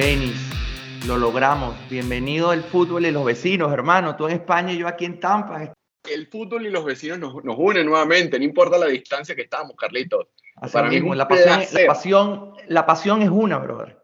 Albenis, lo logramos. Bienvenido el fútbol y los vecinos, hermano. Tú en España y yo aquí en Tampa. El fútbol y los vecinos nos, nos unen nuevamente, no importa la distancia que estamos, Carlitos. Para mí la pasión, la, pasión, la pasión es una, brother.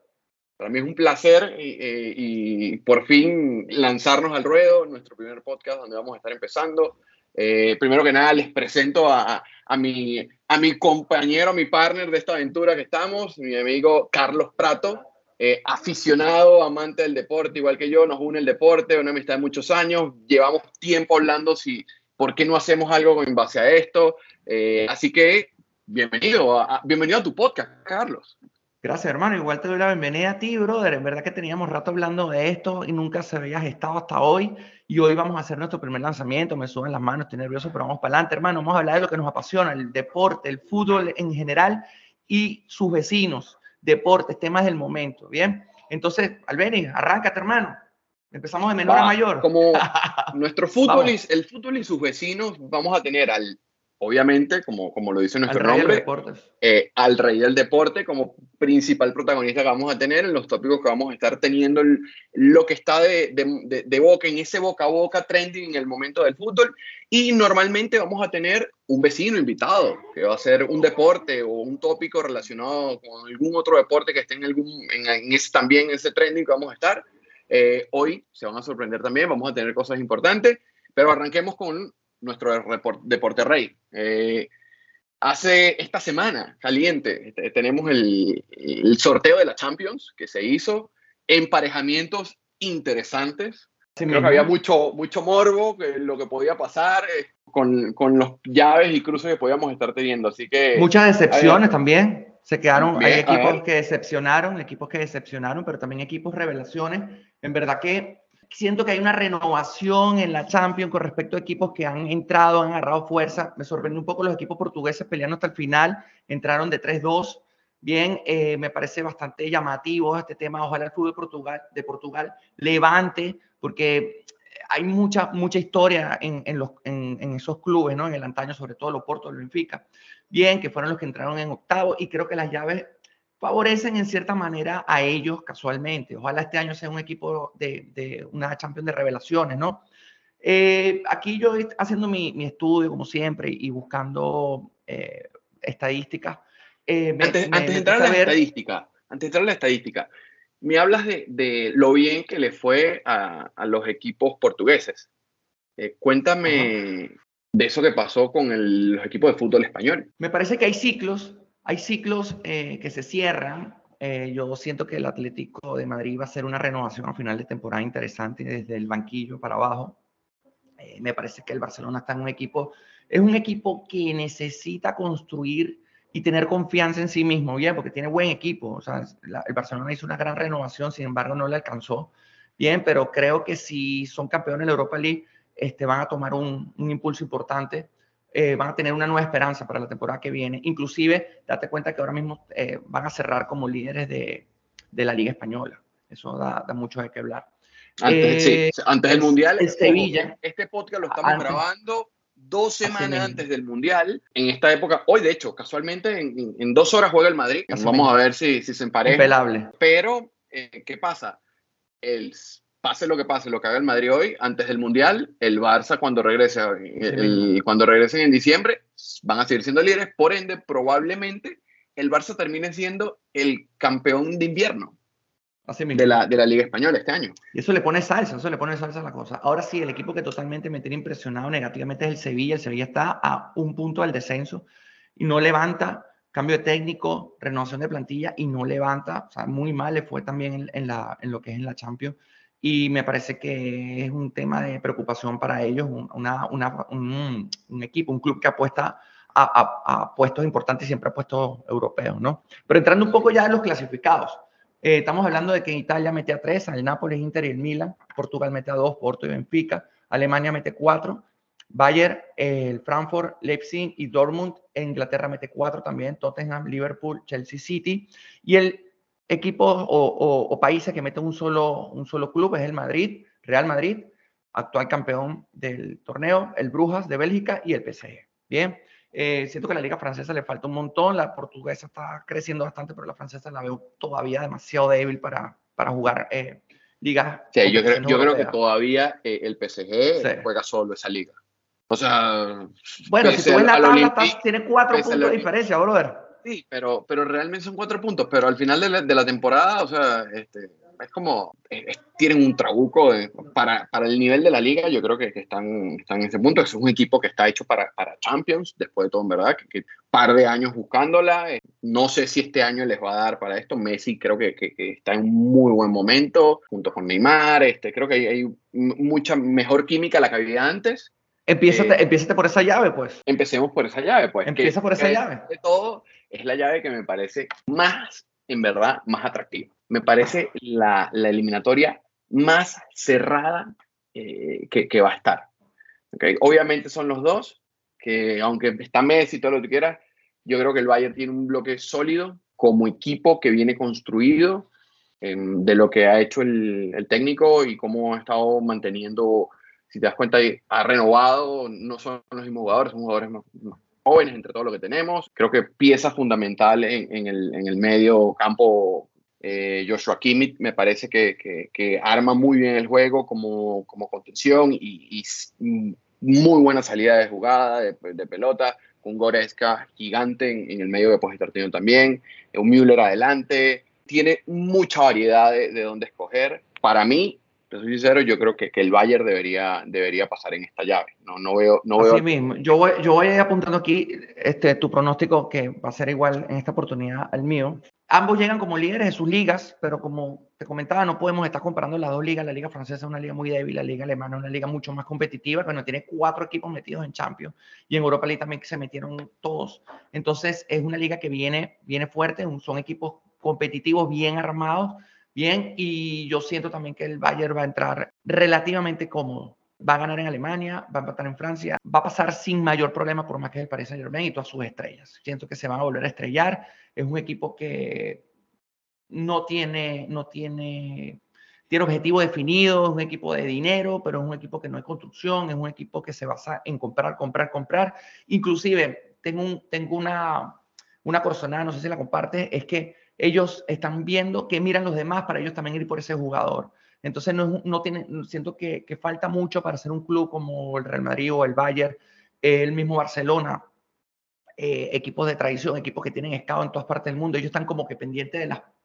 Para mí es un placer y, por fin lanzarnos al ruedo, nuestro primer podcast donde vamos a estar empezando. Eh, primero que nada, les presento a, a, mi, a mi compañero, a mi partner de esta aventura que estamos, mi amigo Carlos Prato, eh, aficionado, amante del deporte, igual que yo, nos une el deporte, una amistad de muchos años, llevamos tiempo hablando si, por qué no hacemos algo en base a esto. Eh, así que, bienvenido a, bienvenido a tu podcast, Carlos. Gracias, hermano. Igual te doy la bienvenida a ti, brother. En verdad que teníamos rato hablando de esto y nunca se había gestado hasta hoy. Y hoy vamos a hacer nuestro primer lanzamiento. Me suben las manos, estoy nervioso, pero vamos para adelante, hermano. Vamos a hablar de lo que nos apasiona, el deporte, el fútbol en general y sus vecinos, deportes, temas del momento. Bien. Entonces, Albeni, arráncate, hermano. Empezamos de menor a mayor. Como nuestro fútbol, y, el fútbol y sus vecinos, vamos a tener al obviamente, como, como lo dice nuestro nombre, eh, al rey del deporte como principal protagonista que vamos a tener en los tópicos que vamos a estar teniendo, lo que está de, de, de, boca, en ese boca a boca trending en el momento del fútbol. Y normalmente vamos a tener un vecino invitado, que va a ser un deporte o un tópico relacionado con algún otro deporte que esté en, algún, en, ese, también ese trending que vamos a estar. Eh, hoy se van a sorprender también, vamos a tener cosas importantes, pero arranquemos con nuestro deporte rey. Eh, hace esta semana, caliente, este, tenemos el, sorteo de la Champions que se hizo, emparejamientos interesantes. Creo que había mucho, mucho morbo, que lo que podía pasar eh, con, con, los llaves y cruces que podíamos estar teniendo. Así que. Muchas decepciones también. Se quedaron, hay equipos que decepcionaron, equipos que decepcionaron, pero también equipos revelaciones. En verdad que siento que hay una renovación en la Champions con respecto a equipos que han entrado, han agarrado fuerza. Me sorprendió un poco los equipos portugueses peleando hasta el final, entraron de 3-2. Bien, eh, me parece bastante llamativo este tema. Ojalá el fútbol de Portugal, de Portugal levante, porque hay mucha, mucha historia en, en, los, en, esos clubes, ¿no? En el antaño, sobre todo los Porto, el Benfica. Bien, que fueron los que entraron en octavo y creo que las llaves favorecen en cierta manera a ellos casualmente. Ojalá este año sea un equipo de, de una Champions de revelaciones, ¿no? Eh, aquí yo haciendo mi, mi, estudio, como siempre, y buscando eh, estadísticas. Eh, antes, antes, de entrar a la estadística, antes de entrar a la estadística, me hablas de, de lo bien que le fue a, a los equipos portugueses. cuéntame de eso que pasó con el, los equipos de fútbol español. Me parece que hay ciclos hay ciclos eh, que se cierran. Eh, yo siento que el Atlético de Madrid va a ser una renovación a final de temporada interesante desde el banquillo para abajo. Eh, me parece que el Barcelona está en un equipo, es un equipo que necesita construir y tener confianza en sí mismo, bien, porque tiene buen equipo. O sea, el Barcelona hizo una gran renovación, sin embargo, no le alcanzó. Bien, pero creo que si son campeones de la Europa League, este, van a tomar un impulso importante eh, van a tener una nueva esperanza para la temporada que viene. Inclusive, date cuenta que ahora mismo eh, van a cerrar como líderes de, de, la Liga Española. Eso da, da mucho de qué hablar. Antes, eh, antes del Mundial, Sevilla. Este podcast lo estamos grabando dos semanas antes del Mundial. En esta época, hoy de hecho, casualmente, en, en dos horas juega el Madrid. Vamos a ver si, si se empareja. Pero, ¿qué pasa? El pase lo que pase, lo que haga el Madrid hoy, antes del Mundial, el Barça cuando regrese, el, cuando regresen en diciembre, van a seguir siendo líderes, por ende, probablemente el Barça termine siendo el campeón de invierno de la, de la Liga Española este año. Y eso le pone salsa, eso le pone salsa a la cosa. Ahora sí, el equipo que totalmente me tiene impresionado negativamente es el Sevilla. El Sevilla está a un punto del descenso y no levanta cambio de técnico, renovación de plantilla y no levanta, o sea, muy mal le fue también en, la, en lo que es en la Champions y me parece que es un tema de preocupación para ellos, un, equipo, un club que apuesta a, a, puestos importantes siempre a puestos europeos, ¿no? Pero entrando un poco ya en los clasificados, eh, estamos hablando de que Italia mete a tres, el Nápoles, Inter y el Milan, Portugal mete a dos, Porto y Benfica, Alemania mete cuatro, Bayern, el Frankfurt, Leipzig y Dortmund, Inglaterra mete cuatro también, Tottenham, Liverpool, Chelsea City, y el equipos o, países que meten un solo, un solo club, es el Madrid, Real Madrid, actual campeón del torneo, el Brujas de Bélgica y el PSG. Bien, eh, siento que la liga francesa le falta un montón, la portuguesa está creciendo bastante, pero la francesa la veo todavía demasiado débil para, para jugar eh, ligas. Sí, yo creo, yo creo que todavía eh, el PSG juega solo esa liga. O sea, bueno, si tú ves la tabla, tiene cuatro puntos de diferencia, brother. Sí, pero, pero realmente son cuatro puntos. Pero al final de la, de la temporada, o sea, este, es como, tienen un trabuco para, para, el nivel de la liga, yo creo que, están, están en ese punto, es un equipo que está hecho para, para Champions, después de todo, en verdad, que, par de años buscándola, eh, no sé si este año les va a dar para esto, Messi creo que, que, está en un muy buen momento, junto con Neymar, este, creo que hay, hay mucha mejor química la que había antes, Empieza eh, por esa llave, pues. Empecemos por esa llave, pues. Empieza por esa llave. De todo, es la llave que me parece más, en verdad, más atractiva me parece la, eliminatoria más cerrada eh, que, va a estar. Obviamente son los dos, que aunque está Messi y todo lo que quieras, yo creo que el Bayern tiene un bloque sólido como equipo que viene construido em, de lo que ha hecho el, técnico y cómo ha estado manteniendo, si te das cuenta, ha renovado, no son los mismos jugadores, son jugadores más, jóvenes entre todo lo que tenemos. Creo que pieza fundamental en, el, medio campo eh, Joshua Kimmich me parece que, arma muy bien el juego como, como contención y, muy buena salida de jugada, de, pelota, un Goretzka gigante en, el medio de positivo también, un Müller adelante, tiene mucha variedad de, de dónde escoger. Para mí, te soy sincero, yo creo que, que, el Bayern debería, debería pasar en esta llave. No, no veo, no Así veo... mismo. Yo voy, yo voy apuntando aquí este, tu pronóstico, que va a ser igual en esta oportunidad al mío. Ambos llegan como líderes de sus ligas, pero como te comentaba, no podemos estar comparando las dos ligas. La liga francesa es una liga muy débil, la liga alemana es una liga mucho más competitiva, bueno, tiene cuatro equipos metidos en Champions y en Europa League también se metieron todos. Entonces es una liga que viene, viene fuerte, son equipos competitivos, bien armados, bien, y yo siento también que el Bayern va a entrar relativamente cómodo. Va a ganar en Alemania, va a empatar en Francia, va a pasar sin mayor problema por más que el Paris Saint Germain y todas sus estrellas. Siento que se van a volver a estrellar. Es un equipo que no tiene, no tiene, tiene objetivo definido, es un equipo de dinero, pero es un equipo que no hay construcción, es un equipo que se basa en comprar, comprar, comprar. Inclusive, tengo, un, tengo una, una corazonada, no sé si la comparte, es que ellos están viendo que miran los demás para ellos también ir por ese jugador. Entonces, no, no tiene, siento que, que, falta mucho para ser un club como el Real Madrid o el Bayern, el mismo Barcelona, eh, equipos de tradición, equipos que tienen escado en todas partes del mundo, ellos están como que pendientes de, las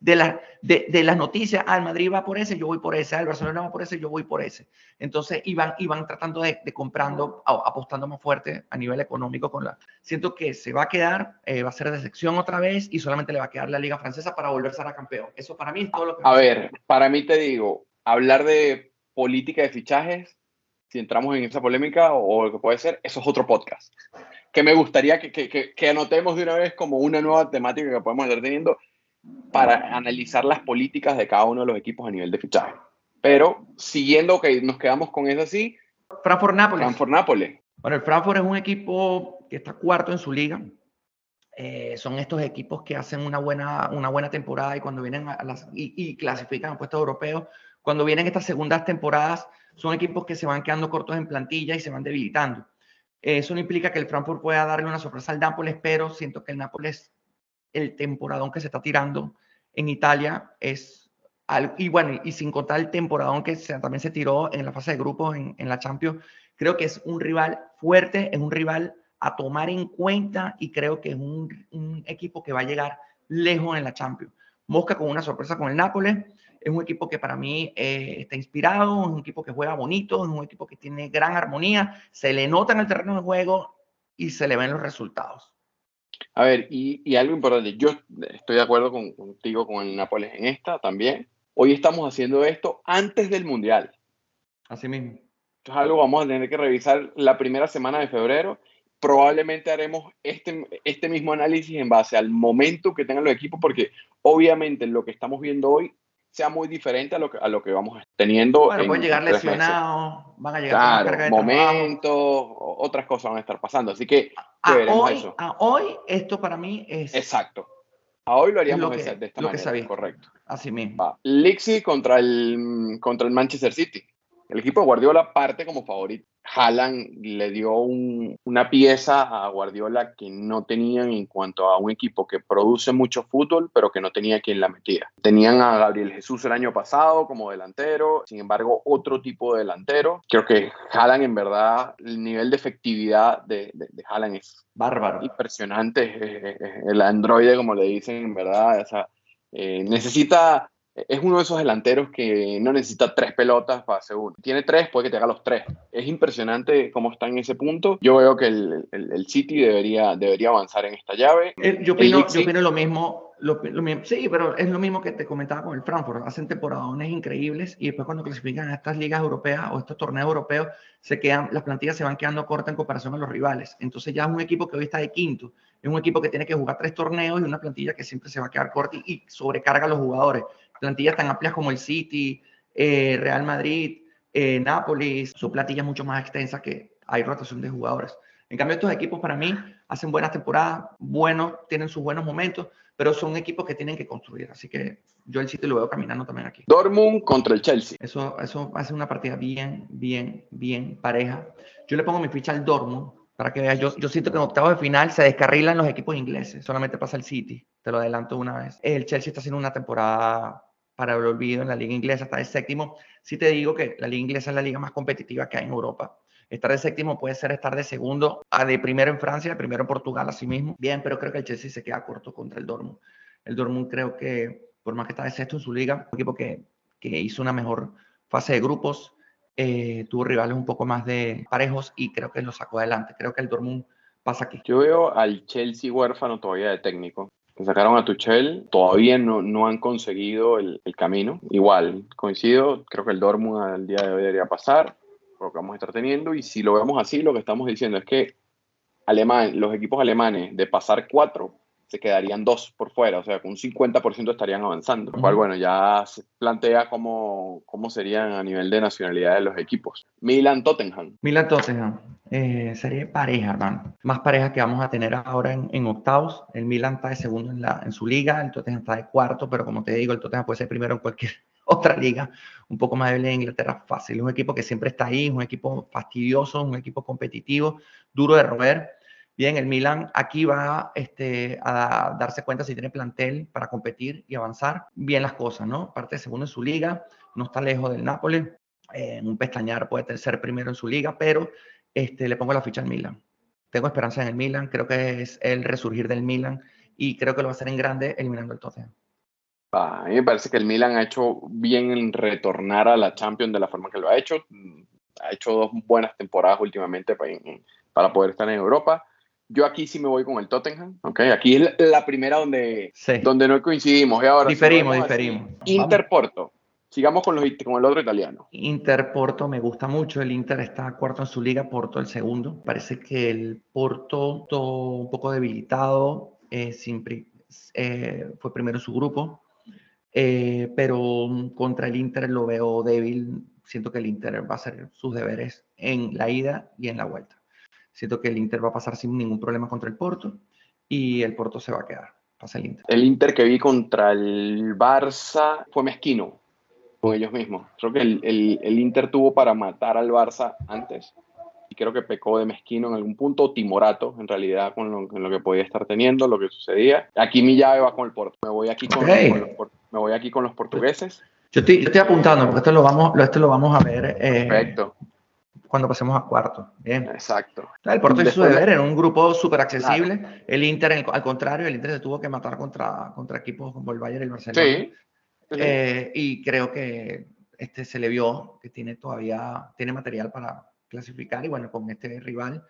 de, de, de, las noticias, ah, el Madrid va por ese, yo voy por ese, ah, el Barcelona va por ese, yo voy por ese. Entonces iban, iban tratando de, comprando, apostando más fuerte a nivel económico con la... Siento que se va a quedar, eh, va a ser de sección otra vez y solamente le va a quedar la Liga Francesa para volverse a campeón. Eso para mí es todo lo que... A ver, para mí te digo, hablar de política de fichajes, si entramos en esa polémica o lo que puede ser, eso es otro podcast que me gustaría que, que, que, anotemos de una vez como una nueva temática que podemos estar teniendo para analizar las políticas de cada uno de los equipos a nivel de fichaje. Pero siguiendo que nos quedamos con eso así. Frankfurt-Nápoles. Frankfurt-Nápoles. Bueno, el Frankfurt es un equipo que está cuarto en su liga. Eh, son estos equipos que hacen una buena, una buena temporada y cuando vienen a las, y, y clasifican a puestos europeos, cuando vienen estas segundas temporadas, son equipos que se van quedando cortos en plantilla y se van debilitando. Eso no implica que el Frankfurt pueda darle una sorpresa al Nápoles, pero siento que el Nápoles, el temporadón que se está tirando en Italia es algo, y bueno, y sin contar el temporadón que también se tiró en la fase de grupos en, la Champions, creo que es un rival fuerte, es un rival a tomar en cuenta y creo que es un, un equipo que va a llegar lejos en la Champions. Mosca con una sorpresa con el Nápoles, es un equipo que para mí eh, está inspirado, es un equipo que juega bonito, es un equipo que tiene gran armonía, se le nota en el terreno de juego y se le ven los resultados. A ver, y, algo importante, yo estoy de acuerdo contigo con el Nápoles en esta también. Hoy estamos haciendo esto antes del Mundial. Así mismo. Esto es algo vamos a tener que revisar la primera semana de febrero. Probablemente haremos este, este mismo análisis en base al momento que tengan los equipos, porque obviamente lo que estamos viendo hoy sea muy diferente a lo que, a lo que vamos teniendo. Bueno, pueden llegar lesionados, van a llegar claro, con momentos, otras cosas van a estar pasando. Así que a hoy, a hoy esto para mí es... Exacto. A hoy lo haríamos de, esta lo manera. Que correcto. Así mismo. Va. Lixi contra el, contra el Manchester City. El equipo de Guardiola parte como favorito. Haaland le dio una pieza a Guardiola que no tenían en cuanto a un equipo que produce mucho fútbol, pero que no tenía quien la metía. Tenían a Gabriel Jesús el año pasado como delantero, sin embargo, otro tipo de delantero. Creo que Haaland, en verdad, el nivel de efectividad de, de, Haaland es bárbaro. Impresionante. El androide, como le dicen, en verdad. O eh, necesita es uno de esos delanteros que no necesita tres pelotas para hacer uno. Tiene tres, puede que te haga los tres. Es impresionante cómo está en ese punto. Yo veo que el, el, City debería, debería avanzar en esta llave. Eh, yo, opino, yo opino lo mismo. Lo, mismo. Sí, pero es lo mismo que te comentaba con el Frankfurt. Hacen temporadas increíbles y después cuando clasifican a estas ligas europeas o estos torneos europeos, se quedan, las plantillas se van quedando cortas en comparación a los rivales. Entonces ya es un equipo que hoy está de quinto. Es un equipo que tiene que jugar tres torneos y una plantilla que siempre se va a quedar corta y sobrecarga a los jugadores plantillas tan amplias como el City, eh, Real Madrid, eh, Nápoles, su plantilla es mucho más extensa que hay rotación de jugadores. En cambio, estos equipos para mí hacen buenas temporadas, buenos, tienen sus buenos momentos, pero son equipos que tienen que construir. Así que yo el City lo veo caminando también aquí. Dortmund contra el Chelsea. Eso, eso hace una partida bien, bien, bien pareja. Yo le pongo mi ficha al Dortmund para que veas. Yo, yo siento que en octavos de final se descarrilan los equipos ingleses. Solamente pasa el City. Te lo adelanto una vez. El Chelsea está haciendo una temporada para el olvido en la liga inglesa, está de séptimo. Si te digo que la liga inglesa es la liga más competitiva que hay en Europa. Estar de séptimo puede ser estar de segundo a de primero en Francia, de primero en Portugal, así mismo. Bien, pero creo que el Chelsea se queda corto contra el Dortmund. El Dortmund creo que, por más que está de sexto en su liga, un equipo que, que hizo una mejor fase de grupos, eh, tuvo rivales un poco más de parejos y creo que lo sacó adelante. Creo que el Dortmund pasa aquí. Yo veo al Chelsea huérfano todavía de técnico sacaron a Tuchel, todavía no, han conseguido el, camino. Igual, coincido, creo que el Dortmund al día de hoy debería pasar, por lo que vamos a estar teniendo, y si lo vemos así, lo que estamos diciendo es que alemán, los equipos alemanes de pasar cuatro se quedarían dos por fuera, o sea, con un 50% estarían avanzando, lo cual, bueno, ya se plantea cómo, cómo serían a nivel de nacionalidad de los equipos. Milan-Tottenham. Milan-Tottenham. Eh, sería pareja, hermano. Más pareja que vamos a tener ahora en, en, octavos. El Milan está de segundo en, la, en su liga, el Tottenham está de cuarto, pero como te digo, el Tottenham puede ser primero en cualquier otra liga, un poco más débil en Inglaterra, fácil. Es un equipo que siempre está ahí, es un equipo fastidioso, un equipo competitivo, duro de roer Bien, el Milan aquí va este, a darse cuenta si tiene plantel para competir y avanzar bien las cosas, ¿no? Parte segundo en su liga, no está lejos del Nápoles, en un pestañar puede ser primero en su liga, pero este, le pongo la ficha al Milan. Tengo esperanza en el Milan, creo que es el resurgir del Milan y creo que lo va a hacer en grande eliminando el Tottenham. a mí me parece que el Milan ha hecho bien en retornar a la Champions de la forma que lo ha hecho. Ha hecho dos buenas temporadas últimamente para, para poder estar en Europa. Yo aquí sí me voy con el Tottenham, ¿ok? Aquí es la primera donde, donde no coincidimos. Y ahora, diferimos, diferimos. Interporto. Sigamos con, los, con el otro italiano. Inter Porto me gusta mucho. El Inter está cuarto en su liga, Porto el segundo. Parece que el Porto un poco debilitado, eh, eh, fue primero en su grupo, eh, pero contra el Inter lo veo débil. Siento que el Inter va a hacer sus deberes en la ida y en la vuelta. Siento que el Inter va a pasar sin ningún problema contra el Porto y el Porto se va a quedar. Pasa el Inter. El Inter que vi contra el Barça fue mezquino con ellos mismos. Creo que el, el, Inter tuvo para matar al Barça antes y creo que pecó de mezquino en algún punto, timorato en realidad con lo, lo, que podía estar teniendo, lo que sucedía. Aquí mi llave va con el Porto. Me voy aquí con, los, me voy aquí con los portugueses. Yo estoy, yo estoy apuntando porque esto lo vamos, esto lo vamos a ver. Eh, Perfecto cuando pasemos a cuarto. Bien. Exacto. El Porto hizo deber en un grupo súper accesible. El Inter, al contrario, el Inter se tuvo que matar contra, contra equipos como el Bayern y el Barcelona. Sí. Eh, y creo que este se le vio que tiene todavía tiene material para clasificar y bueno, con este rival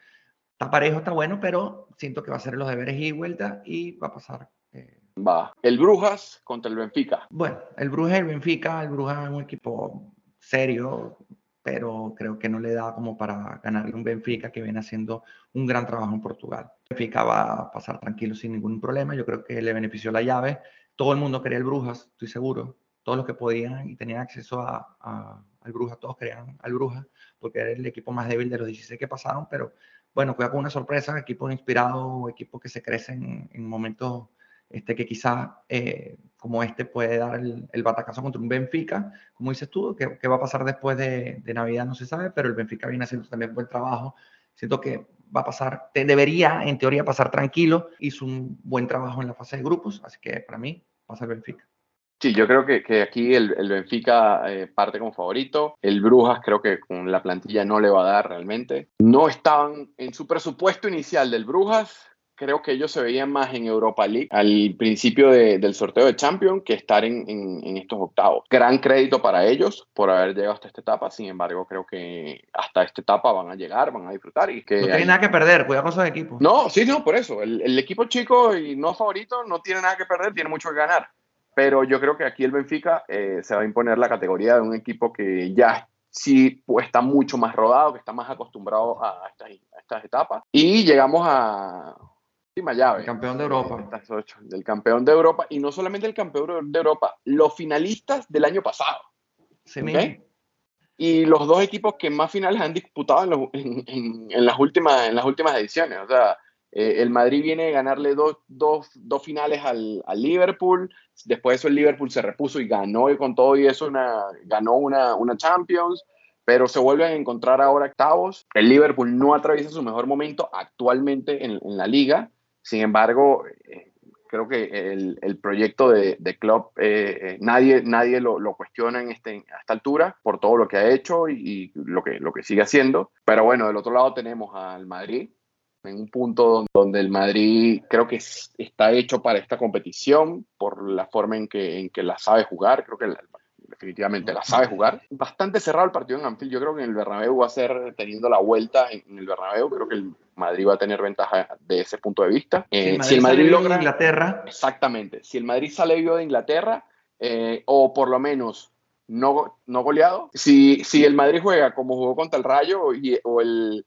está parejo, está bueno, pero siento que va a hacer los deberes y vuelta y va a pasar. Eh, va. El Brujas contra el Benfica. Bueno, el Brujas y el Benfica, el Brujas es un equipo serio, pero creo que no le da como para ganarle un Benfica que viene haciendo un gran trabajo en Portugal. Benfica va a pasar tranquilo sin ningún problema, yo creo que le benefició la llave. Todo el mundo quería el Brujas, estoy seguro. Todos los que podían y tenían acceso a, al Brujas, todos querían al Brujas, porque era el equipo más débil de los 16 que pasaron, pero bueno, cuidado con una sorpresa, equipo inspirado, equipo que se crece en, momentos este, que quizás eh, como este puede dar el, batacazo contra un Benfica, como dices tú, ¿qué, va a pasar después de, de, Navidad no se sabe, pero el Benfica viene haciendo también buen trabajo. Siento que va a pasar, te debería en teoría pasar tranquilo, hizo un buen trabajo en la fase de grupos, así que para mí pasa el Benfica. Sí, yo creo que, que aquí el, el Benfica eh, parte como favorito. El Brujas creo que con la plantilla no le va a dar realmente. No estaban en su presupuesto inicial del Brujas creo que ellos se veían más en Europa League al principio del sorteo de Champions que estar en, en, estos octavos. Gran crédito para ellos por haber llegado hasta esta etapa, sin embargo creo que hasta esta etapa van a llegar, van a disfrutar y que... No tiene nada que perder, cuidado con esos equipos. No, sí, no, por eso. El, el equipo chico y no favorito no tiene nada que perder, tiene mucho que ganar. Pero yo creo que aquí el Benfica eh, se va a imponer la categoría de un equipo que ya sí pues, está mucho más rodado, que está más acostumbrado a estas, a estas etapas. Y llegamos a, llave. El campeón de Europa. Del campeón de Europa. Y no solamente el campeón de Europa, los finalistas del año pasado. Sí, Y los dos equipos que más finales han disputado en, las, últimas, en las últimas ediciones. O sea, eh, el Madrid viene a ganarle dos, dos, dos finales al, al, Liverpool. Después de eso el Liverpool se repuso y ganó y con todo y eso una, ganó una, una Champions pero se vuelven a encontrar ahora octavos. El Liverpool no atraviesa su mejor momento actualmente en, en la liga. Sin embargo, eh, creo que el, el proyecto de, de Klopp, eh, eh, nadie, nadie lo, lo, cuestiona en este, a esta altura por todo lo que ha hecho y, lo, que, lo que sigue haciendo. Pero bueno, del otro lado tenemos al Madrid, en un punto donde el Madrid creo que está hecho para esta competición por la forma en que, en que la sabe jugar. Creo que el, definitivamente la sabe jugar. Bastante cerrado el partido en Anfield. Yo creo que en el Bernabéu va a ser teniendo la vuelta en, el Bernabéu. Creo que Madrid va a tener ventaja de ese punto de vista. Eh, si el Madrid, logra Inglaterra. Exactamente. Si el Madrid sale vivo de Inglaterra, eh, o por lo menos no, no goleado, si, si el Madrid juega como jugó contra el Rayo y, o el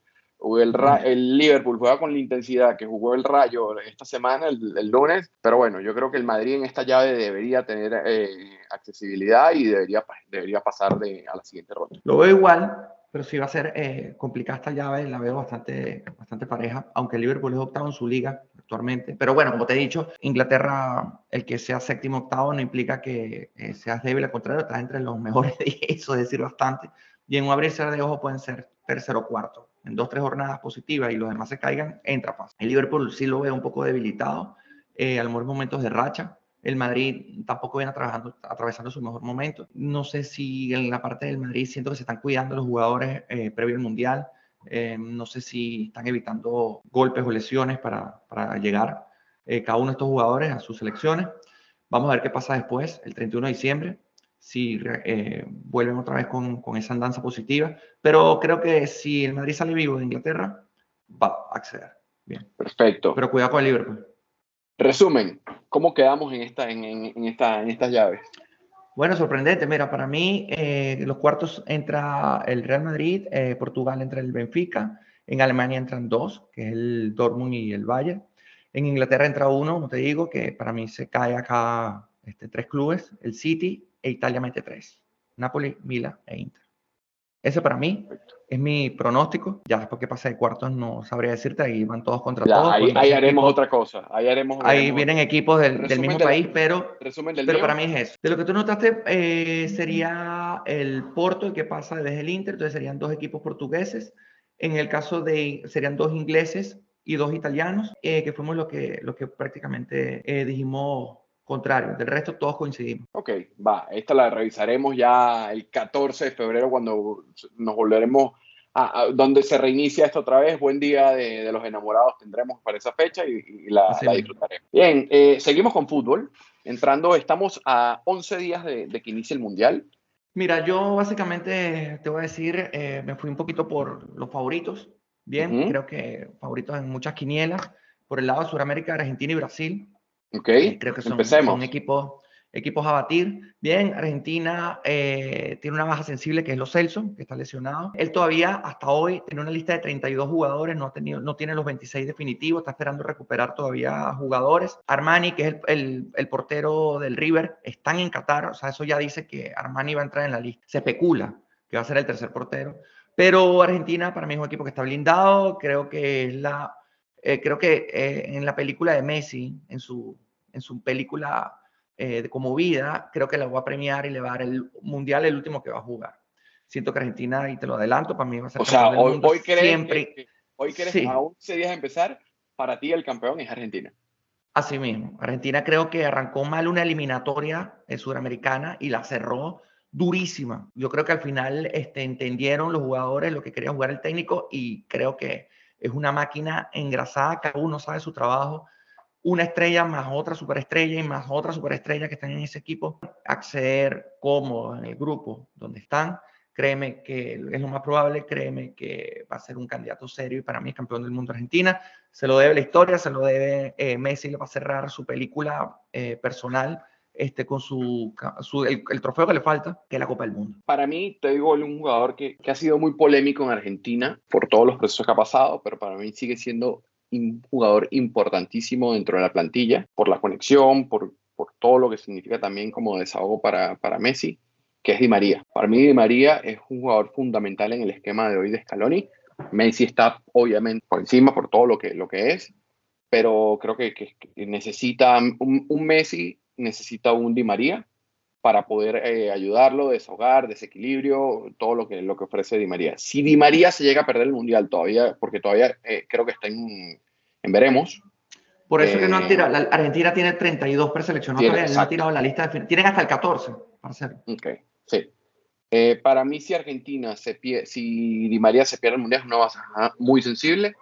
el, el, Liverpool juega con la intensidad que jugó el Rayo esta semana, el, lunes, pero bueno, yo creo que el Madrid en esta llave debería tener eh, accesibilidad y debería, debería pasar de, a la siguiente ronda. Lo veo igual, pero sí va a ser eh, complicada esta llave, la veo bastante, bastante pareja, aunque Liverpool es octavo en su liga actualmente. Pero bueno, como te he dicho, Inglaterra, el que sea séptimo octavo no implica que eh, seas débil, al contrario, estás entre los mejores eso, es decir, bastante. Y en un abrir de ojos pueden ser tercero o cuarto en dos, tres jornadas positivas y los demás se caigan, entra fácil. El Liverpool sí lo veo un poco debilitado, eh, a lo mejor momentos de racha. El Madrid tampoco viene trabajando, atravesando su mejor momento. No sé si en la parte del Madrid siento que se están cuidando los jugadores eh, previo al Mundial. Eh, no sé si están evitando golpes o lesiones para, para llegar eh, cada uno de estos jugadores a sus selecciones. Vamos a ver qué pasa después, el 31 de diciembre si vuelven otra vez con, con, esa andanza positiva. Pero creo que si el Madrid sale vivo de Inglaterra, va a acceder. Bien. Perfecto. Pero cuidado con el Liverpool. Resumen, ¿cómo quedamos en, esta, en, en, esta, en estas llaves? Bueno, sorprendente. Mira, para mí, eh, los cuartos entra el Real Madrid, eh, Portugal entra el Benfica, en Alemania entran dos, que es el Dortmund y el Bayern. En Inglaterra entra uno, como te digo, que para mí se cae acá este, tres clubes, el City, e Italia mete tres. Napoli, Mila e Inter. Ese para mí es mi pronóstico. Ya después que pase de cuartos no sabría decirte, ahí van todos contra todos. Ahí, haremos otra cosa. Ahí, haremos, ahí vienen equipos del, mismo país, pero, pero para mí es eso. De lo que tú notaste eh, sería el Porto, el que pasa desde el Inter, entonces serían dos equipos portugueses. En el caso de, serían dos ingleses y dos italianos, eh, que fuimos lo que, lo que prácticamente eh, dijimos contrario, del resto todos coincidimos. Ok, va, esta la revisaremos ya el 14 de febrero cuando nos volveremos a, donde se reinicia esto otra vez. Buen día de, los enamorados tendremos para esa fecha y, la, disfrutaremos. Bien, eh, seguimos con fútbol. Entrando, estamos a 11 días de, que inicie el Mundial. Mira, yo básicamente te voy a decir, eh, me fui un poquito por los favoritos. Bien, creo que favoritos en muchas quinielas. Por el lado de Sudamérica, Argentina y Brasil Ok, creo que son, equipos, equipos a batir. Bien, Argentina eh, tiene una baja sensible que es Lo Celso, que está lesionado. Él todavía, hasta hoy, tiene una lista de 32 jugadores, no, ha tenido, no tiene los 26 definitivos, está esperando recuperar todavía jugadores. Armani, que es el, el, portero del River, están en Qatar, o sea, eso ya dice que Armani va a entrar en la lista. Se especula que va a ser el tercer portero. Pero Argentina para mí es un equipo que está blindado, creo que es la... Eh, creo que eh, en la película de Messi, en su, en su película eh, como vida, creo que la voy a premiar y le va a dar el mundial el último que va a jugar. Siento que Argentina, y te lo adelanto, para mí va a ser o sea, hoy, hoy siempre. Que, hoy crees sí. a 11 días de empezar, para ti el campeón es Argentina. Así mismo. Argentina creo que arrancó mal una eliminatoria eh, sudamericana y la cerró durísima. Yo creo que al final este, entendieron los jugadores lo que quería jugar el técnico y creo que es una máquina engrasada, cada uno sabe su trabajo. Una estrella más otra superestrella y más otra superestrella que están en ese equipo, acceder cómodo en el grupo donde están créeme que es lo más probable, créeme que va a ser un candidato serio y para mí campeón del mundo Argentina. Se lo debe la historia, se lo debe eh, Messi, le va a cerrar su película eh, personal este, con su, el, trofeo que le falta, que es la Copa del Mundo. Para mí, te digo, un jugador que, que ha sido muy polémico en Argentina por todos los procesos que ha pasado, pero para mí sigue siendo un jugador importantísimo dentro de la plantilla, por la conexión, por, por todo lo que significa también como desahogo para, para Messi que es Di María. Para mí Di María es un jugador fundamental en el esquema de hoy de Scaloni. Messi está obviamente por encima por todo lo que, lo que es, pero creo que, necesita un, Messi, necesita un Di María para poder eh, ayudarlo, desahogar, desequilibrio, todo lo que, lo que ofrece Di María. Si Di María se llega a perder el Mundial todavía, porque todavía eh, creo que está en, en veremos, por eso que no han tirado. La Argentina tiene 32 preseleccionados, no han tirado la lista. De, tienen hasta el 14 para hacerlo. Ok. Sí. Eh, para mí, si Argentina se pierde, si Di María se pierde el mundial, es una base muy sensible.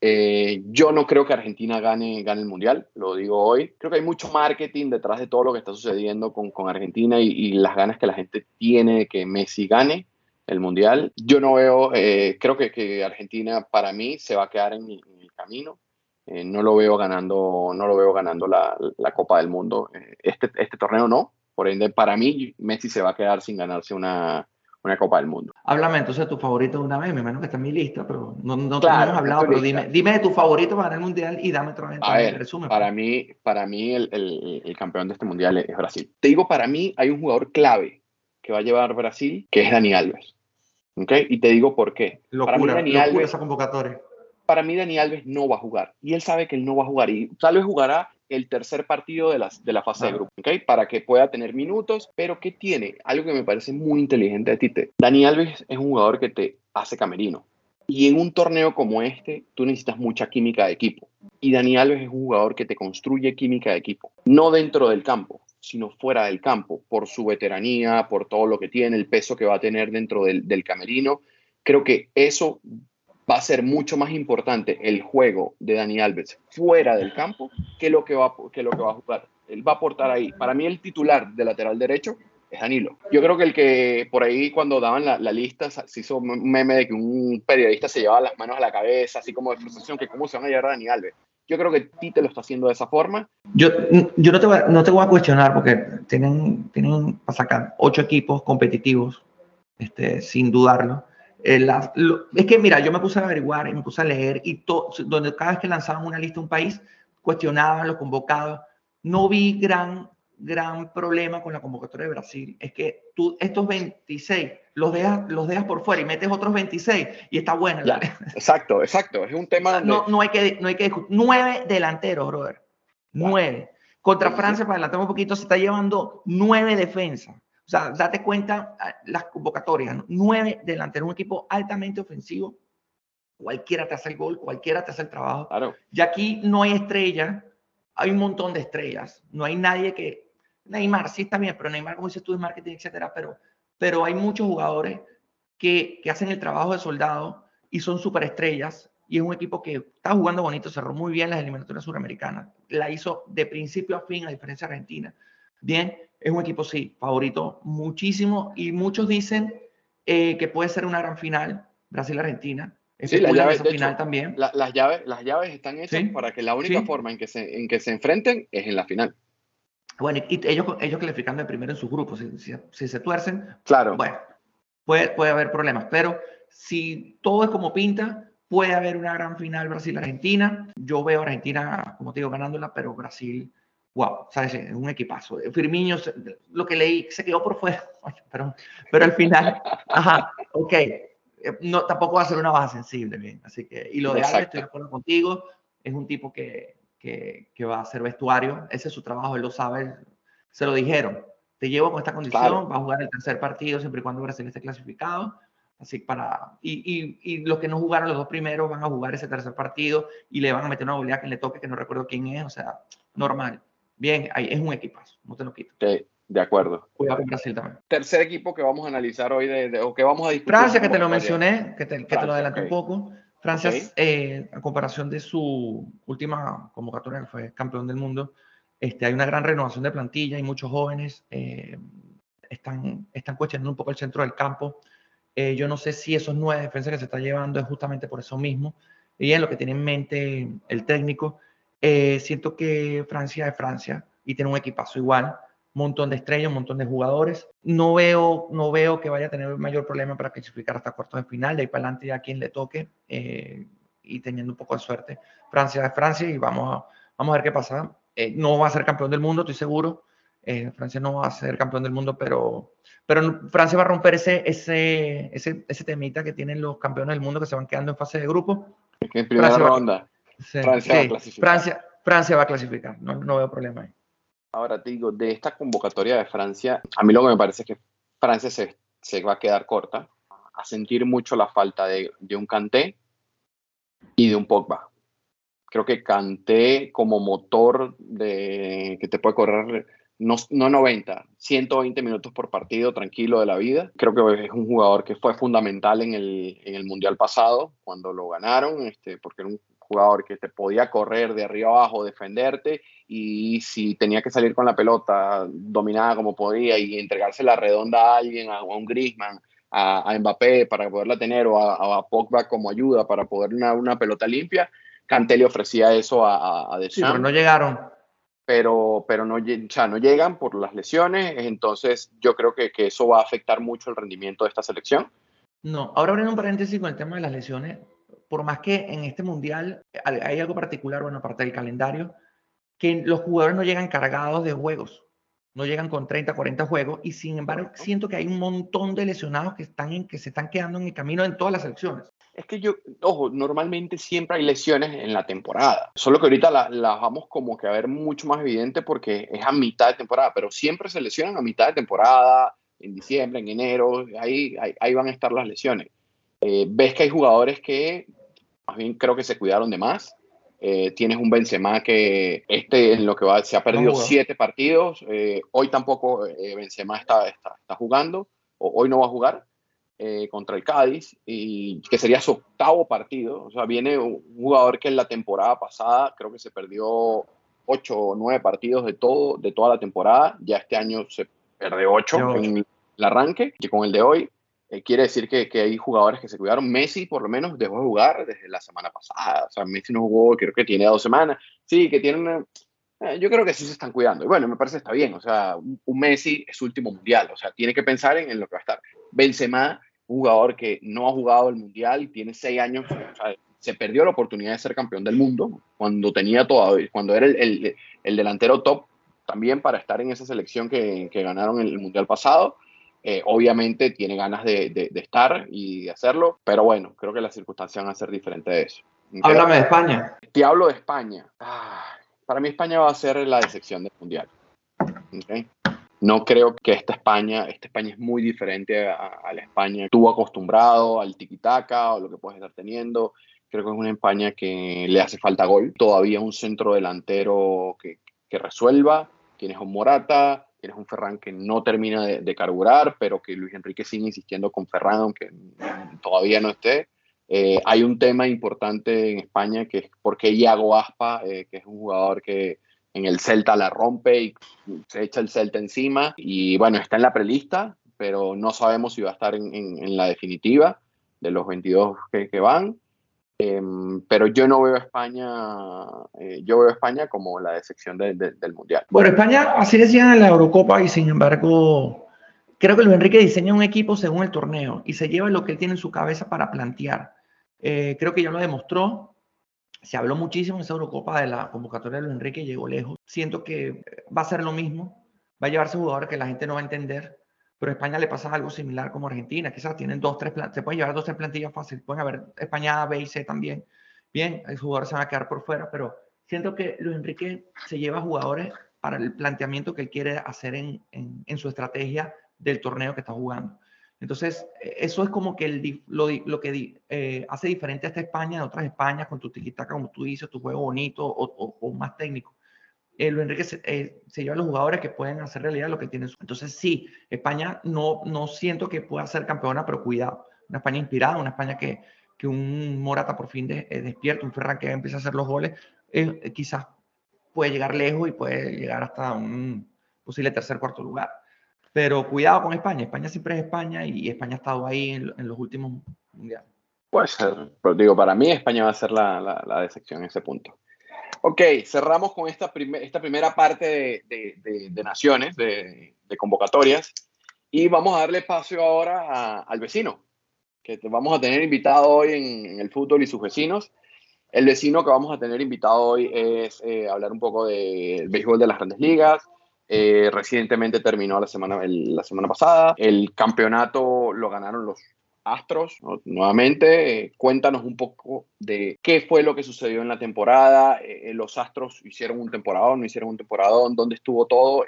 Eh, yo no creo que Argentina gane, gane el mundial, lo digo hoy. Creo que hay mucho marketing detrás de todo lo que está sucediendo con, con Argentina y, las ganas que la gente tiene de que Messi gane el mundial. Yo no veo, eh, creo que, que, Argentina para mí se va a quedar en, el camino. No lo veo ganando, no lo veo ganando la, la Copa del Mundo. este, este torneo no, por ende, para mí, Messi se va a quedar sin ganarse una, una Copa del Mundo. Háblame entonces de tu favorito de una vez, me imagino que está en mi lista, pero no, no hemos hablado, pero dime, dime de tu favorito para ganar el Mundial y dame otra vez el resumen. Para mí, para mí el, el, el, campeón de este Mundial es Brasil. Te digo, para mí hay un jugador clave que va a llevar Brasil, que es Dani Alves. ¿Okay? Y te digo por qué. Locura, para mí Dani Alves, esa convocatoria. Para mí Dani Alves no va a jugar. Y él sabe que él no va a jugar. Y tal vez jugará el tercer partido de, las, de la fase de grupo, ¿okay? Para que pueda tener minutos, pero ¿qué tiene? Algo que me parece muy inteligente de Tite. Dani Alves es un jugador que te hace camerino. Y en un torneo como este, tú necesitas mucha química de equipo. Y Dani Alves es un jugador que te construye química de equipo. No dentro del campo, sino fuera del campo, por su veteranía, por todo lo que tiene, el peso que va a tener dentro del, del camerino. Creo que eso va a ser mucho más importante el juego de Dani Alves fuera del campo que lo que va, que lo que va a jugar. Él va a aportar ahí. Para mí el titular de lateral derecho es Danilo. Yo creo que el que por ahí cuando daban la, lista se hizo un meme de que un periodista se llevaba las manos a la cabeza, así como de frustración, que cómo se van a llevar a Dani Alves. Yo creo que Tite lo está haciendo de esa forma. Yo, yo no, te voy, no te voy a cuestionar porque tienen, tienen para sacar ocho equipos competitivos, este, sin dudarlo eh, es que, mira, yo me puse a averiguar y me puse a leer y donde cada vez que lanzaban una lista a un país, cuestionaban los convocados. No vi gran, gran problema con la convocatoria de Brasil. Es que tú estos 26 los dejas, los dejas por fuera y metes otros 26 y está buena. exacto, exacto. Es un tema No, no hay que, no hay que discutir. Nueve delanteros, brother. Nueve. Contra Francia, para adelantar un poquito, se está llevando nueve defensas. O sea, date cuenta ah, las convocatorias, nueve delanteros, un equipo altamente ofensivo. Cualquiera te hace el gol, cualquiera te hace el trabajo. Claro. Y aquí no hay estrella, hay un montón de estrellas. No hay nadie que. Neymar sí está bien, pero Neymar, como dices tú, es marketing, etcétera. Pero, pero hay muchos jugadores que, que hacen el trabajo de soldado y son superestrellas. Y es un equipo que está jugando bonito, cerró muy bien las eliminatorias suramericanas. La hizo de principio a fin, a diferencia de Argentina. Bien, es un equipo, sí, favorito muchísimo y muchos dicen eh, que puede ser una gran final, Brasil-Argentina. Sí, la llave, final también. las, llaves, las llaves están hechas para que la única forma en que, se, en que se enfrenten es en la final. Bueno, y ellos, ellos clasificando de primero en sus grupos, si, si, se tuercen, claro. bueno, puede, puede haber problemas, pero si todo es como pinta, puede haber una gran final Brasil-Argentina. Yo veo a Argentina, como te digo, ganándola, pero Brasil wow, ¿sabes? Un equipazo. Firmino, lo que leí, se quedó por fuera, pero, pero al final, ajá, ok, no, tampoco va a ser una baja sensible, bien. Así que, y lo de Alves, estoy de acuerdo contigo, es un tipo que, que, que, va a hacer vestuario, ese es su trabajo, él lo sabe, Se lo dijeron. Te llevo con esta condición, va a jugar el tercer partido siempre y cuando Brasil esté clasificado. Así para, y, y, y, los que no jugaron los dos primeros van a jugar ese tercer partido y le van a meter una goleada que le toque, que no recuerdo quién es, o sea, normal. Bien, ahí es un equipazo, no te lo quito. Sí, de acuerdo. Cuidado con Brasil también. Tercer equipo que vamos a analizar hoy, de, o que vamos a discutir. Francia, que te lo mencioné, que te, que te lo adelanté un poco. Francia, eh, a comparación de su última convocatoria, que fue campeón del mundo, este, hay una gran renovación de plantilla, hay muchos jóvenes, eh, están, están cuestionando un poco el centro del campo. Eh, yo no sé si esos nueve defensas que se está llevando es justamente por eso mismo. Y en lo que tiene en mente el técnico, siento que Francia es Francia y tiene un equipazo igual montón de estrellas, un montón de jugadores. No veo, no veo que vaya a tener mayor problema para clasificar hasta cuartos de final, de ahí para adelante ya quien le toque eh, y teniendo un poco de suerte. Francia es Francia y vamos a, vamos a ver qué pasa. Eh, no va a ser campeón del mundo, estoy seguro. Eh, Francia no va a ser campeón del mundo, pero, pero Francia va a romper ese, ese, ese, ese temita que tienen los campeones del mundo que se van quedando en fase de grupo. En primera Francia ronda. Va, Francia, va a clasificar. Francia, Francia va a clasificar, no, no veo problema ahí. Ahora te digo, de esta convocatoria de Francia, a mí lo que me parece es que Francia se, se va a quedar corta, a sentir mucho la falta de, de un Kanté y de un Pogba. Creo que Kanté como motor de, que te puede correr no, no 90, 120 minutos por partido, tranquilo de la vida. Creo que es un jugador que fue fundamental en el, en el Mundial pasado, cuando lo ganaron, este, porque era un jugador que te podía correr de arriba abajo, defenderte y si tenía que salir con la pelota dominada como podía y entregarse la redonda a alguien, a, un Griezmann, a, a, Mbappé para poderla tener o a, a, Pogba como ayuda para poder una, una pelota limpia, Kanté le ofrecía eso a, a, Deschamps. Sí, pero no llegaron. Pero, pero no, ya no llegan por las lesiones, entonces yo creo que, que eso va a afectar mucho el rendimiento de esta selección. No, ahora abriendo un paréntesis con el tema de las lesiones, por más que en este mundial hay algo particular, bueno, aparte del calendario, que los jugadores no llegan cargados de juegos, no llegan con 30, 40 juegos, y sin embargo siento que hay un montón de lesionados que, están en, que se están quedando en el camino en todas las selecciones. Es que yo, ojo, normalmente siempre hay lesiones en la temporada, solo que ahorita las la vamos como que a ver mucho más evidente porque es a mitad de temporada, pero siempre se lesionan a mitad de temporada, en diciembre, en enero, ahí, ahí, van a estar las lesiones. Eh, ves que hay jugadores que más bien creo que se cuidaron de más, eh, tienes un Benzema que este en lo que va se ha perdido siete partidos. Eh, hoy tampoco eh, Benzema está, está, está, jugando, o hoy no va a jugar contra el Cádiz, y que sería su octavo partido. O sea, viene un jugador que en la temporada pasada creo que se perdió ocho o nueve partidos de, todo, de toda la temporada. Ya este año se pierde ocho en el arranque, que con el de hoy eh, quiere decir que, hay jugadores que se cuidaron. Messi, por lo menos, dejó de jugar desde la semana pasada. O sea, Messi no jugó, creo que tiene dos semanas. Sí, que tiene una... Eh, yo creo que sí se están cuidando. Y bueno, me parece está bien. O sea, un, Messi es último mundial. O sea, tiene que pensar en, en, lo que va a estar. Benzema, un jugador que no ha jugado el mundial, tiene seis años. O sea, se perdió la oportunidad de ser campeón del mundo cuando tenía todo, cuando era el, el, el delantero top también para estar en esa selección que, que ganaron el mundial pasado eh, obviamente tiene ganas de, de, estar y de hacerlo, pero bueno, creo que las circunstancias van a ser diferentes de eso. Háblame de España. Te hablo de España. Ah, para mí España va a ser la decepción del Mundial. No creo que esta España, esta España es muy diferente a, la España tú acostumbrado al tiki-taka o lo que puedes estar teniendo. Creo que es una España que le hace falta gol. Todavía un centro delantero que, que resuelva. Tienes un Morata, tienes un Ferran que no termina de, carburar, pero que Luis Enrique sigue insistiendo con Ferran, aunque todavía no esté. Eh, hay un tema importante en España que es porque Iago Aspa, eh, que es un jugador que en el Celta la rompe y se echa el Celta encima. Y bueno, está en la prelista, pero no sabemos si va a estar en, la definitiva de los 22 que, que van. Em, pero yo no veo a España, eh, yo veo a España como la decepción del Mundial. Bueno, España así decían en la Eurocopa y sin embargo, creo que Luis Enrique diseña un equipo según el torneo y se lleva lo que él tiene en su cabeza para plantear. Eh, creo que ya lo demostró. Se habló muchísimo en esa Eurocopa de la convocatoria de Luis Enrique, llegó lejos. Siento que va a ser lo mismo, va a llevarse jugadores que la gente no va a entender pero a España le pasa algo similar como Argentina, quizás tienen dos, tres, se pueden llevar dos, tres plantillas fácil, pueden haber España A, B y C también. Bien, hay jugadores se van a quedar por fuera, pero siento que Luis Enrique se lleva jugadores para el planteamiento que él quiere hacer en, en, su estrategia del torneo que está jugando. Entonces, eso es como que lo, lo, que eh, hace diferente a esta España de otras Españas, con tu tiquitaca, como tú dices, tu juego bonito o, o, más técnico. Eh, Luis Enrique se, eh, lleva a los jugadores que pueden hacer realidad lo que tienen. Entonces, sí, España no, no siento que pueda ser campeona, pero cuidado. Una España inspirada, una España que, que un Morata por fin de, eh, despierta, un Ferran que empieza a hacer los goles, eh, quizás puede llegar lejos y puede llegar hasta un posible tercer, cuarto lugar. Pero cuidado con España. España siempre es España y España ha estado ahí en, los últimos mundiales. Pues, pero digo, para mí España va a ser la, la, decepción en ese punto. Ok, cerramos con esta, esta primera parte de, de, de naciones, de, convocatorias, y vamos a darle espacio ahora al vecino, que vamos a tener invitado hoy en, el fútbol y sus vecinos. El vecino que vamos a tener invitado hoy es eh, hablar un poco del béisbol de las grandes ligas. Eh, recientemente terminó la semana, la semana pasada. El campeonato lo ganaron los Astros, nuevamente, cuéntanos un poco de qué fue lo que sucedió en la temporada. Eh, los Astros hicieron un temporada, no hicieron un temporada, dónde estuvo todo.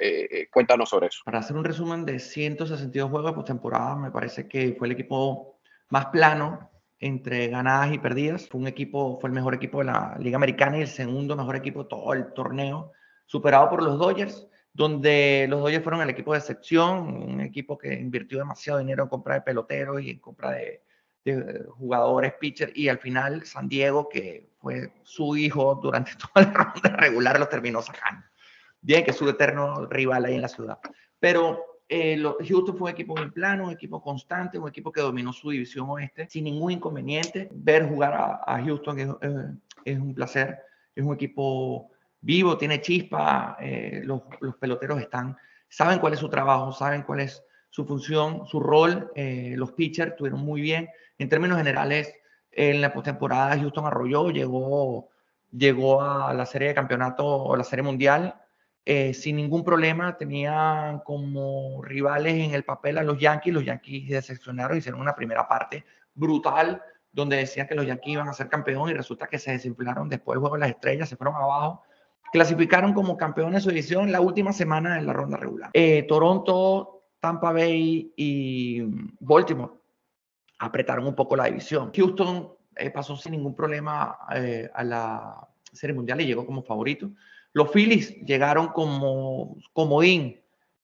cuéntanos sobre eso. Para hacer un resumen de 162 juegos de postemporada, me parece que fue el equipo más plano entre ganadas y perdidas. Fue un equipo, fue el mejor equipo de la Liga Americana y el segundo mejor equipo de todo el torneo, superado por los Dodgers, donde los Dodgers fueron el equipo de excepción, un equipo que invirtió demasiado dinero en compra de peloteros y en compra de, jugadores, pitcher, y al final San Diego, que fue su hijo durante toda la ronda regular, lo terminó sacando. Bien, que es su eterno rival ahí en la ciudad. Pero eh, Houston fue un equipo muy plano, un equipo constante, un equipo que dominó su división oeste sin ningún inconveniente. Ver jugar a, Houston es, es, un placer. Es un equipo vivo, tiene chispa. Eh, los, los, peloteros están, saben cuál es su trabajo, saben cuál es su función, su rol. Eh, los pitchers estuvieron muy bien. En términos generales, en la postemporada Houston arrolló, llegó, llegó a la serie de campeonato o la serie mundial eh, sin ningún problema. Tenían como rivales en el papel a los Yankees. Los Yankees decepcionaron, hicieron una primera parte brutal donde decían que los Yankees iban a ser campeón y resulta que se desinflaron después del juego de las estrellas, se fueron abajo. Clasificaron como campeones de su división la última semana de la ronda regular. Eh, Toronto, Tampa Bay y Baltimore apretaron un poco la división. Houston eh, pasó sin ningún problema a la Serie Mundial y llegó como favorito. Los Phillies llegaron como comodín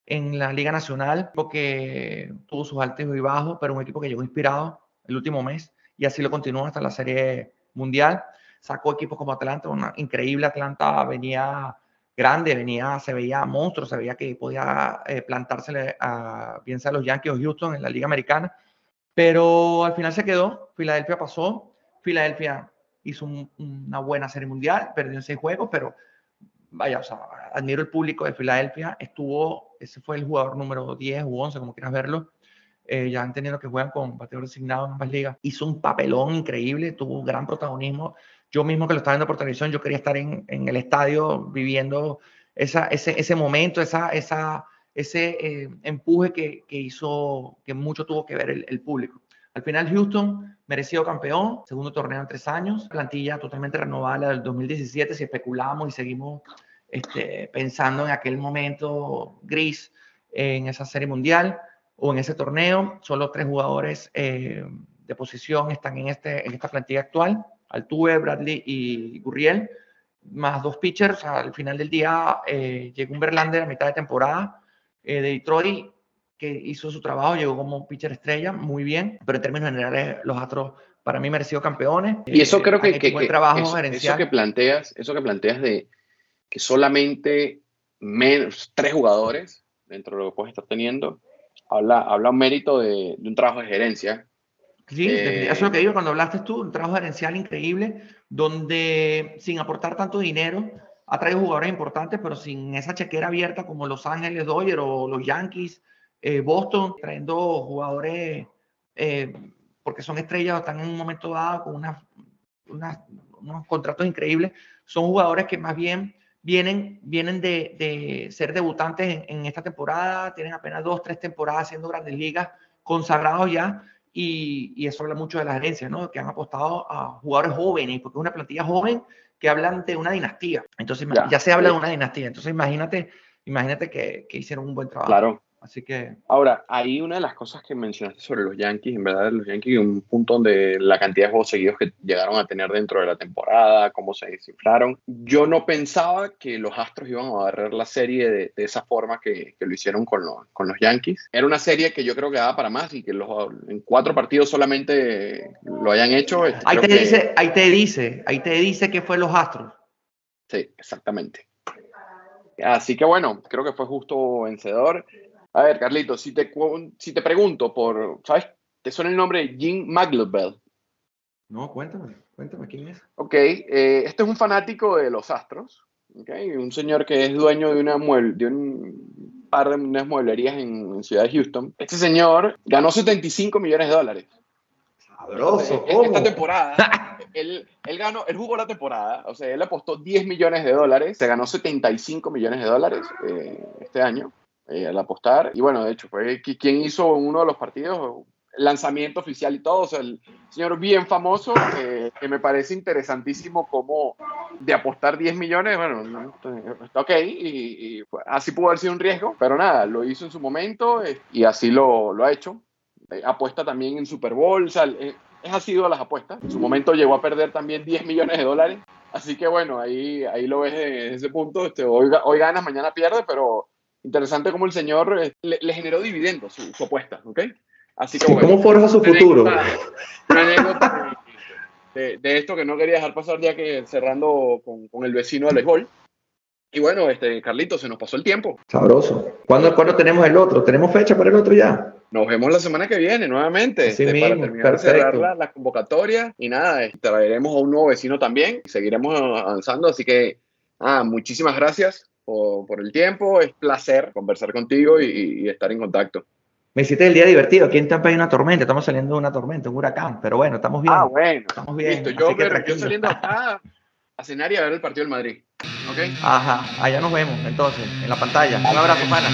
en la Liga Nacional porque tuvo sus altos y bajos, pero un equipo que llegó inspirado el último mes y así lo continuó hasta la Serie Mundial. Sacó equipos como Atlanta, una increíble Atlanta venía grande, venía, se veía monstruo, se veía que podía eh, plantársele a bien sea los Yankees o Houston en la Liga Americana, pero al final se quedó, Filadelfia pasó, Filadelfia hizo una buena serie mundial, perdió en seis juegos, pero vaya, o sea, admiro el público de Filadelfia, estuvo, ese fue el jugador número 10 u 11, como quieras verlo, eh, ya entendiendo que juegan con bateador designado en ambas ligas, hizo un papelón increíble, tuvo un gran protagonismo, yo mismo que lo estaba viendo por televisión, yo quería estar en, en el estadio viviendo esa, ese, ese momento, esa, esa, ese eh, empuje que, que, hizo, que mucho tuvo que ver el, público. Al final Houston merecido campeón, segundo torneo en tres años, plantilla totalmente renovada la del 2017, si especulamos y seguimos este, pensando en aquel momento gris en esa serie mundial o en ese torneo, solo tres jugadores eh, de posición están en, este, en esta plantilla actual, Altuve, Bradley y Gurriel, más dos pitchers, al final del día eh, llegó un Verlander a mitad de temporada eh, de Detroit que hizo su trabajo, llegó como pitcher estrella, muy bien, pero en términos generales los Astros para mí merecido campeones. Y eso eh, creo que, que, trabajo eso, eso, que planteas, eso que planteas de que solamente menos tres jugadores dentro de lo que puedes estar teniendo, habla, habla un mérito de, un trabajo de gerencia. Sí, eh, eso es lo que digo cuando hablaste tú, un trabajo gerencial increíble, donde sin aportar tanto dinero, ha traído jugadores importantes, pero sin esa chequera abierta como Los Ángeles Dodgers o los Yankees eh, Boston trayendo jugadores eh, porque son estrellas o están en un momento dado con unas, unos contratos increíbles. Son jugadores que más bien vienen, vienen de, de ser debutantes en, esta temporada, tienen apenas dos, tres temporadas haciendo grandes ligas, consagrados ya, y, y, eso habla mucho de la gerencia, ¿no? Que han apostado a jugadores jóvenes, porque es una plantilla joven que hablan de una dinastía. Entonces, ya, ya se habla de una dinastía. Entonces, imagínate imagínate que, que hicieron un buen trabajo. Claro. Así que. Ahora, hay una de las cosas que mencionaste sobre los Yankees, en verdad, los Yankees, un punto donde la cantidad de juegos seguidos que llegaron a tener dentro de la temporada, cómo se desinflaron. Yo no pensaba que los Astros iban a barrer la serie de, esa forma que, que, lo hicieron con los, con los Yankees. Era una serie que yo creo que daba para más y que los, en cuatro partidos solamente lo hayan hecho. Este, ahí te, dice, ahí te dice, ahí te dice que fue los Astros. Sí, exactamente. Así que bueno, creo que fue justo vencedor. A ver, Carlito, si te, si te pregunto por, ¿sabes? ¿Te suena el nombre Jim McLeod No, cuéntame, cuéntame quién es. Ok, eh, este es un fanático de los Astros, okay, un señor que es dueño de, una mueble, de un par de unas mueblerías en, Ciudad de Houston. Este señor ganó 75 millones de dólares. Sabroso. esta temporada, él, él, ganó, él jugó la temporada, o sea, él apostó 10 millones de dólares, se ganó 75 millones de dólares eh, este año. Eh, al apostar. Y bueno, de hecho, fue quien hizo uno de los partidos, lanzamiento oficial y todo. El señor bien famoso, eh, que me parece interesantísimo como de apostar 10 millones, bueno, está ok, y, así pudo haber sido un riesgo, pero nada, lo hizo en su momento eh, y así lo, lo ha hecho. apuesta también en Super Bowl, o sea, es así las apuestas. En su momento llegó a perder también 10 millones de dólares. Así que bueno, ahí, ahí lo ves en ese punto. Este, hoy, hoy ganas, mañana pierdes, pero interesante cómo el señor eh, le, generó dividendos su, apuesta, ¿ok? Así que, ¿Cómo forja su futuro? Una, anécdota de, esto que no quería dejar pasar ya que cerrando con, con el vecino del béisbol. Y bueno, este, Carlito, se nos pasó el tiempo. Sabroso. ¿Cuándo, ¿Cuándo tenemos el otro? ¿Tenemos fecha para el otro ya? Nos vemos la semana que viene nuevamente este, para terminar de cerrar la, la, convocatoria. Y nada, este, traeremos a un nuevo vecino también. Seguiremos avanzando. Así que, ah, muchísimas gracias por, el tiempo. Es placer conversar contigo y, estar en contacto. Me hiciste el día divertido. Aquí en Tampa hay una tormenta. Estamos saliendo de una tormenta, un huracán. Pero bueno, estamos bien. Ah, bueno. Estamos bien. Listo. Yo, yo saliendo acá a cenar y a ver el partido del Madrid. ¿Ok? Ajá. Allá nos vemos entonces, en la pantalla. Un abrazo, pana.